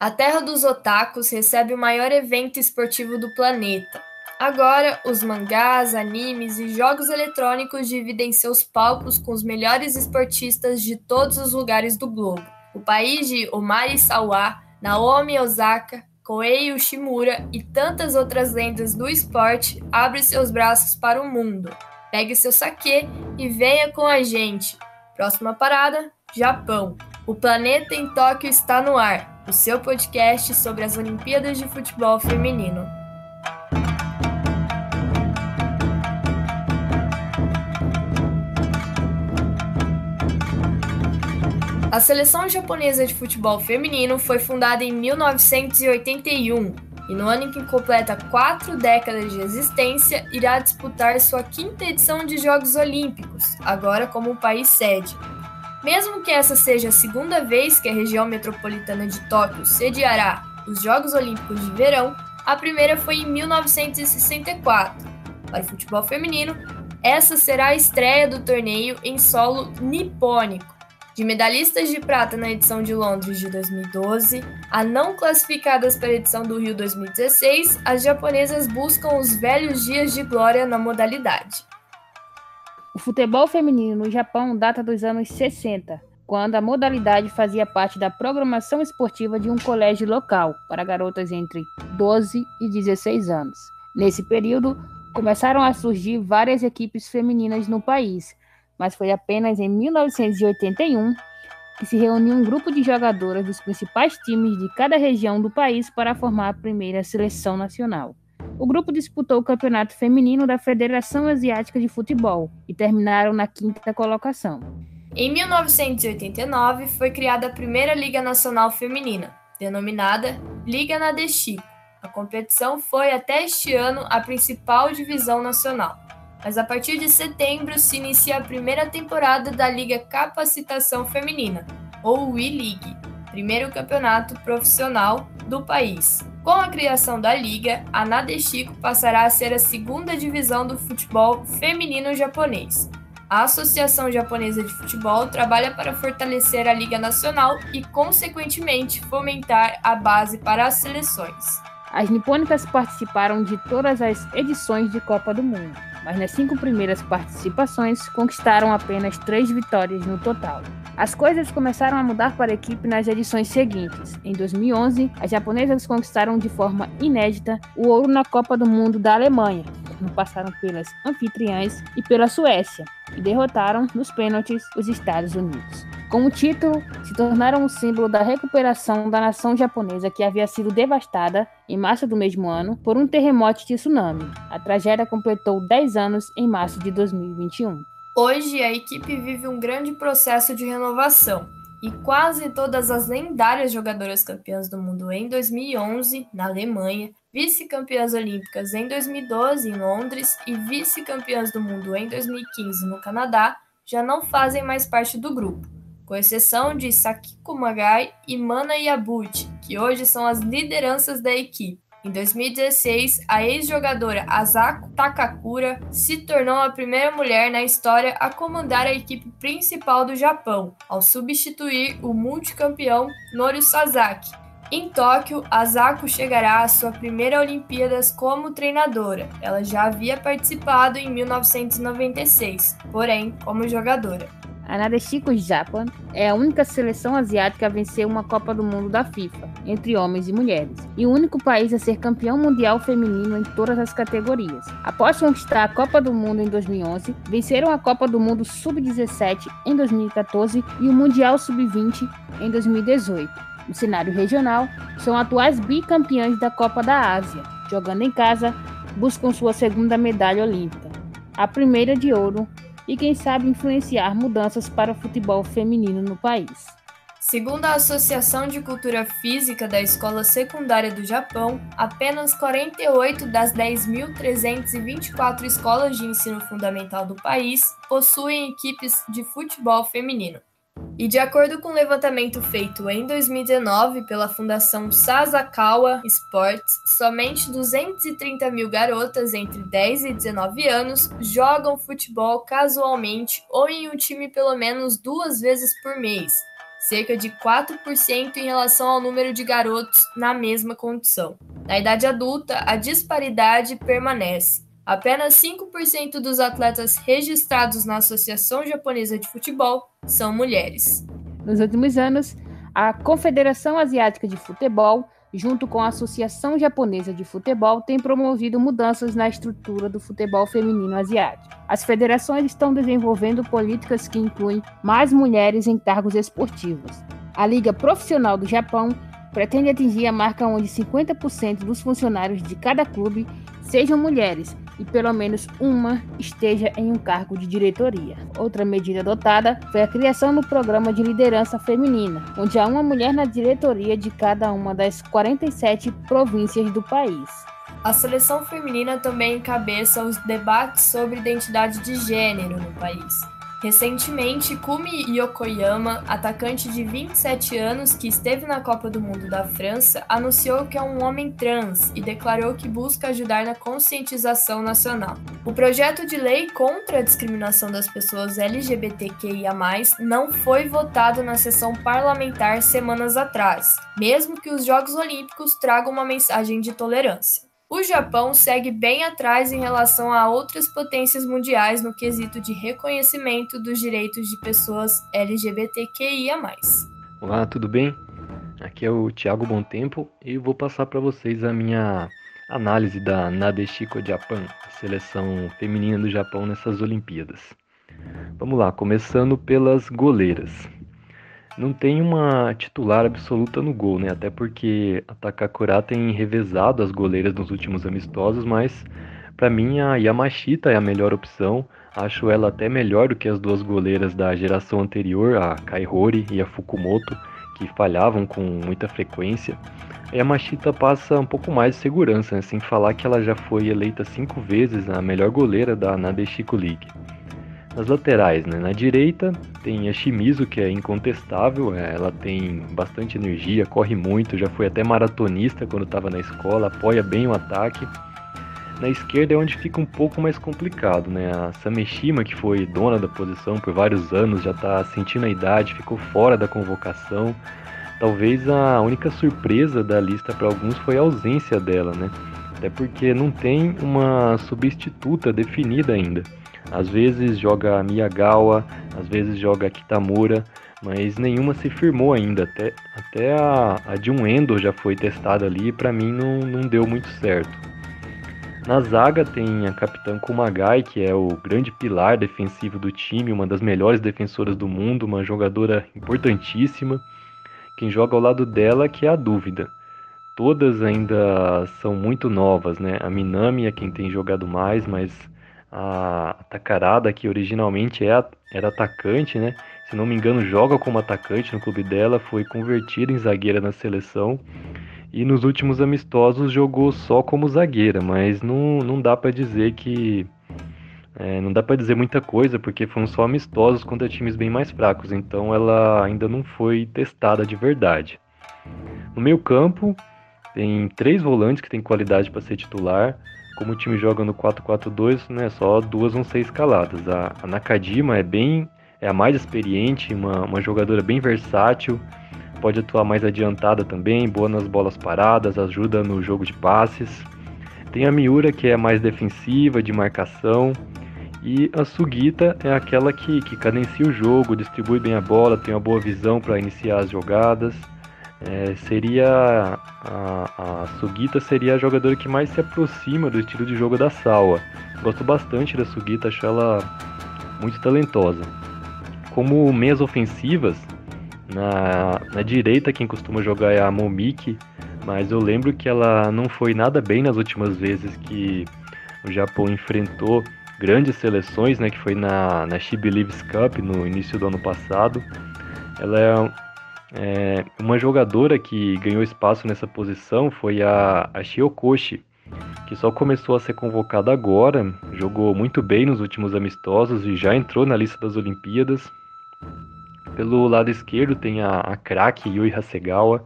A Terra dos Otakus recebe o maior evento esportivo do planeta. Agora, os mangás, animes e jogos eletrônicos dividem seus palcos com os melhores esportistas de todos os lugares do globo. O país de Omari Sawa, Naomi Osaka, Koei Ushimura e tantas outras lendas do esporte abre seus braços para o mundo. Pegue seu saque e venha com a gente. Próxima parada: Japão. O Planeta em Tóquio está no ar, o seu podcast sobre as Olimpíadas de Futebol Feminino. A seleção japonesa de futebol feminino foi fundada em 1981 e, no ano em que completa quatro décadas de existência, irá disputar sua quinta edição de Jogos Olímpicos, agora como país sede. Mesmo que essa seja a segunda vez que a região metropolitana de Tóquio sediará os Jogos Olímpicos de Verão, a primeira foi em 1964. Para o futebol feminino, essa será a estreia do torneio em solo nipônico. De medalhistas de prata na edição de Londres de 2012 a não classificadas para a edição do Rio 2016, as japonesas buscam os velhos dias de glória na modalidade. O futebol feminino no Japão data dos anos 60, quando a modalidade fazia parte da programação esportiva de um colégio local para garotas entre 12 e 16 anos. Nesse período, começaram a surgir várias equipes femininas no país, mas foi apenas em 1981 que se reuniu um grupo de jogadoras dos principais times de cada região do país para formar a primeira seleção nacional. O grupo disputou o campeonato feminino da Federação Asiática de Futebol e terminaram na quinta colocação. Em 1989 foi criada a primeira Liga Nacional Feminina, denominada Liga Nadeshiko. A competição foi até este ano a principal divisão nacional, mas a partir de setembro se inicia a primeira temporada da Liga Capacitação Feminina, ou WE-League, primeiro campeonato profissional do país. Com a criação da liga, a Nadeshiko passará a ser a segunda divisão do futebol feminino japonês. A Associação Japonesa de Futebol trabalha para fortalecer a Liga Nacional e, consequentemente, fomentar a base para as seleções. As nipônicas participaram de todas as edições de Copa do Mundo, mas nas cinco primeiras participações conquistaram apenas três vitórias no total. As coisas começaram a mudar para a equipe nas edições seguintes. Em 2011, as japonesas conquistaram de forma inédita o ouro na Copa do Mundo da Alemanha, quando passaram pelas anfitriãs e pela Suécia, e derrotaram nos pênaltis os Estados Unidos. Com o título, se tornaram o símbolo da recuperação da nação japonesa que havia sido devastada, em março do mesmo ano, por um terremoto de tsunami. A tragédia completou 10 anos em março de 2021. Hoje, a equipe vive um grande processo de renovação. E quase todas as lendárias jogadoras campeãs do mundo em 2011, na Alemanha, vice-campeãs olímpicas em 2012 em Londres e vice-campeãs do mundo em 2015 no Canadá já não fazem mais parte do grupo com exceção de Sakiko Magai e Mana Yabuchi, que hoje são as lideranças da equipe. Em 2016, a ex-jogadora Asako Takakura se tornou a primeira mulher na história a comandar a equipe principal do Japão, ao substituir o multicampeão Norio Sasaki. Em Tóquio, Asako chegará à sua primeira Olimpíadas como treinadora. Ela já havia participado em 1996, porém como jogadora. A Nadeshiko Japan é a única seleção asiática a vencer uma Copa do Mundo da FIFA, entre homens e mulheres, e o único país a ser campeão mundial feminino em todas as categorias. Após conquistar a Copa do Mundo em 2011, venceram a Copa do Mundo Sub-17 em 2014 e o Mundial Sub-20 em 2018. No cenário regional, são atuais bicampeãs da Copa da Ásia, jogando em casa, buscam sua segunda medalha olímpica, a primeira de ouro e, quem sabe, influenciar mudanças para o futebol feminino no país. Segundo a Associação de Cultura Física da Escola Secundária do Japão, apenas 48 das 10.324 escolas de ensino fundamental do país possuem equipes de futebol feminino. E de acordo com o um levantamento feito em 2019 pela Fundação Sasakawa Sports, somente 230 mil garotas entre 10 e 19 anos jogam futebol casualmente ou em um time pelo menos duas vezes por mês. cerca de 4% em relação ao número de garotos na mesma condição. Na idade adulta, a disparidade permanece. Apenas 5% dos atletas registrados na Associação Japonesa de Futebol são mulheres. Nos últimos anos, a Confederação Asiática de Futebol, junto com a Associação Japonesa de Futebol, tem promovido mudanças na estrutura do futebol feminino asiático. As federações estão desenvolvendo políticas que incluem mais mulheres em cargos esportivos. A Liga Profissional do Japão pretende atingir a marca onde 50% dos funcionários de cada clube sejam mulheres e pelo menos uma esteja em um cargo de diretoria. Outra medida adotada foi a criação do programa de liderança feminina, onde há uma mulher na diretoria de cada uma das 47 províncias do país. A seleção feminina também encabeça os debates sobre identidade de gênero no país. Recentemente, Kumi Yokoyama, atacante de 27 anos que esteve na Copa do Mundo da França, anunciou que é um homem trans e declarou que busca ajudar na conscientização nacional. O projeto de lei contra a discriminação das pessoas LGBTQIA+, não foi votado na sessão parlamentar semanas atrás, mesmo que os Jogos Olímpicos tragam uma mensagem de tolerância. O Japão segue bem atrás em relação a outras potências mundiais no quesito de reconhecimento dos direitos de pessoas LGBTQIA. Olá, tudo bem? Aqui é o Thiago Tempo e vou passar para vocês a minha análise da Nadeshiko Japan, seleção feminina do Japão nessas Olimpíadas. Vamos lá, começando pelas goleiras não tem uma titular absoluta no gol, né? Até porque a Takakura tem revezado as goleiras nos últimos amistosos, mas para mim a Yamashita é a melhor opção. Acho ela até melhor do que as duas goleiras da geração anterior, a Kaihori e a Fukumoto, que falhavam com muita frequência. A Yamashita passa um pouco mais de segurança, né? sem falar que ela já foi eleita cinco vezes a melhor goleira da Nadeshiko League. Nas laterais, né? Na direita tem a Shimizu, que é incontestável, é, ela tem bastante energia, corre muito, já foi até maratonista quando estava na escola, apoia bem o ataque. Na esquerda é onde fica um pouco mais complicado, né? A Sameshima, que foi dona da posição por vários anos, já está sentindo a idade, ficou fora da convocação. Talvez a única surpresa da lista para alguns foi a ausência dela, né? Até porque não tem uma substituta definida ainda. Às vezes joga Miyagawa, às vezes joga Kitamura, mas nenhuma se firmou ainda. Até, até a, a de um Endo já foi testada ali e para mim não, não deu muito certo. Na zaga tem a capitã Kumagai, que é o grande pilar defensivo do time, uma das melhores defensoras do mundo, uma jogadora importantíssima. Quem joga ao lado dela que é a dúvida. Todas ainda são muito novas, né? A Minami é quem tem jogado mais, mas a Takarada, que originalmente é, era atacante, né? Se não me engano, joga como atacante no clube dela, foi convertida em zagueira na seleção e nos últimos amistosos jogou só como zagueira, mas não, não dá para dizer que é, não dá para dizer muita coisa porque foram só amistosos contra times bem mais fracos, então ela ainda não foi testada de verdade. No meio campo tem três volantes que têm qualidade para ser titular como o time joga no 4-4-2, né, só duas vão ser escaladas. A, a Nakajima é bem é a mais experiente, uma, uma jogadora bem versátil, pode atuar mais adiantada também, boa nas bolas paradas, ajuda no jogo de passes. Tem a Miura que é mais defensiva, de marcação, e a Sugita é aquela que, que cadencia o jogo, distribui bem a bola, tem uma boa visão para iniciar as jogadas. É, seria a, a Sugita seria a jogadora que mais se aproxima do estilo de jogo da Sawa. Gosto bastante da Sugita, acho ela muito talentosa. Como meias ofensivas, na, na direita quem costuma jogar é a Momiki, mas eu lembro que ela não foi nada bem nas últimas vezes que o Japão enfrentou grandes seleções, né, que foi na, na She Believes Cup no início do ano passado. Ela é é, uma jogadora que ganhou espaço nessa posição foi a, a Shiokoshi, que só começou a ser convocada agora, jogou muito bem nos últimos amistosos e já entrou na lista das Olimpíadas. Pelo lado esquerdo tem a, a craque Yui Hasegawa,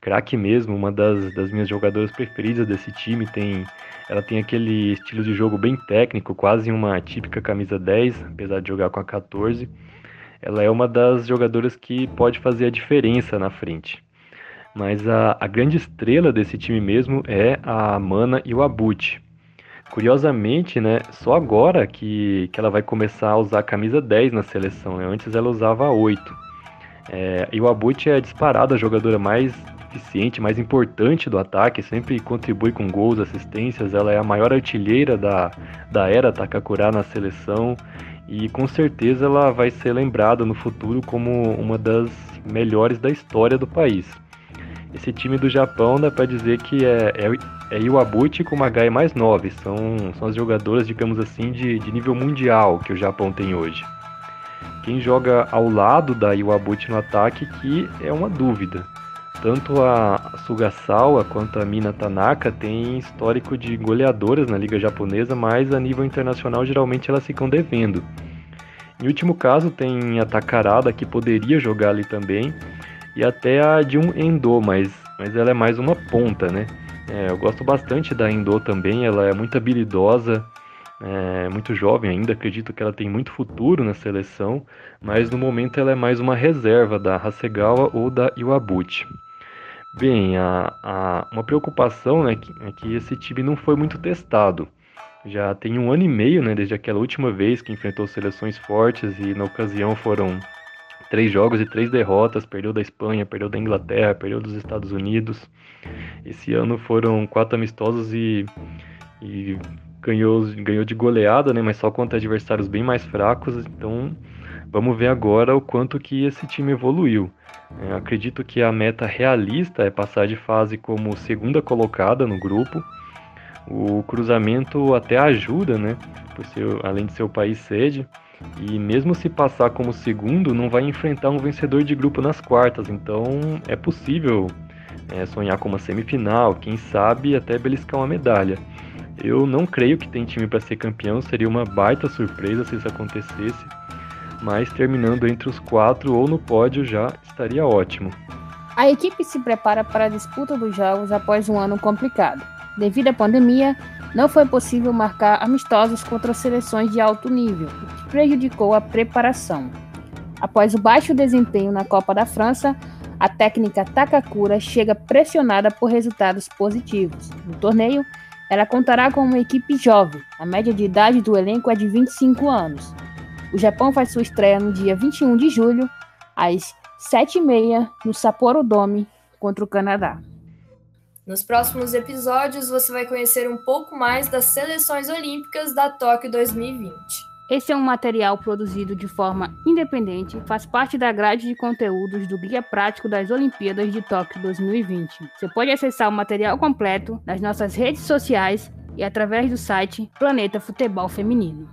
craque mesmo, uma das, das minhas jogadoras preferidas desse time. Tem, ela tem aquele estilo de jogo bem técnico, quase uma típica camisa 10, apesar de jogar com a 14 ela é uma das jogadoras que pode fazer a diferença na frente. Mas a, a grande estrela desse time mesmo é a Mana e o Abut. Curiosamente, né, só agora que, que ela vai começar a usar a camisa 10 na seleção. Né? Antes ela usava 8. É, e o Abut é disparada a jogadora mais eficiente, mais importante do ataque, sempre contribui com gols, assistências. Ela é a maior artilheira da, da era Takakura na seleção e com certeza ela vai ser lembrada no futuro como uma das melhores da história do país. Esse time do Japão dá para dizer que é, é, é Iwabuchi com uma Gai mais 9, são, são as jogadoras, digamos assim, de, de nível mundial que o Japão tem hoje. Quem joga ao lado da Iwabuchi no ataque que é uma dúvida. Tanto a Sugasawa quanto a Mina Tanaka têm histórico de goleadoras na liga japonesa, mas a nível internacional geralmente elas ficam devendo. Em último caso tem a Takarada que poderia jogar ali também, e até a de um Endo, mas, mas ela é mais uma ponta, né? É, eu gosto bastante da Endo também, ela é muito habilidosa, é muito jovem ainda, acredito que ela tem muito futuro na seleção, mas no momento ela é mais uma reserva da Hasegawa ou da Iwabuchi. Bem, a, a, uma preocupação né, é que esse time não foi muito testado. Já tem um ano e meio, né, desde aquela última vez que enfrentou seleções fortes e na ocasião foram três jogos e três derrotas. Perdeu da Espanha, perdeu da Inglaterra, perdeu dos Estados Unidos. Esse ano foram quatro amistosos e, e ganhou, ganhou de goleada, né? Mas só contra adversários bem mais fracos. Então, vamos ver agora o quanto que esse time evoluiu. É, acredito que a meta realista é passar de fase como segunda colocada no grupo. O cruzamento até ajuda, né? Por ser, além de ser o país sede. E mesmo se passar como segundo, não vai enfrentar um vencedor de grupo nas quartas. Então é possível é, sonhar com uma semifinal, quem sabe até beliscar uma medalha. Eu não creio que tem time para ser campeão, seria uma baita surpresa se isso acontecesse, mas terminando entre os quatro ou no pódio já estaria ótimo. A equipe se prepara para a disputa dos jogos após um ano complicado. Devido à pandemia, não foi possível marcar amistosos contra seleções de alto nível, o que prejudicou a preparação. Após o baixo desempenho na Copa da França, a técnica Takakura chega pressionada por resultados positivos. No torneio, ela contará com uma equipe jovem. A média de idade do elenco é de 25 anos. O Japão faz sua estreia no dia 21 de julho, às 7h30, no Sapporo Dome, contra o Canadá. Nos próximos episódios, você vai conhecer um pouco mais das seleções olímpicas da Tóquio 2020. Esse é um material produzido de forma independente, faz parte da grade de conteúdos do Guia Prático das Olimpíadas de Tóquio 2020. Você pode acessar o material completo nas nossas redes sociais e através do site Planeta Futebol Feminino.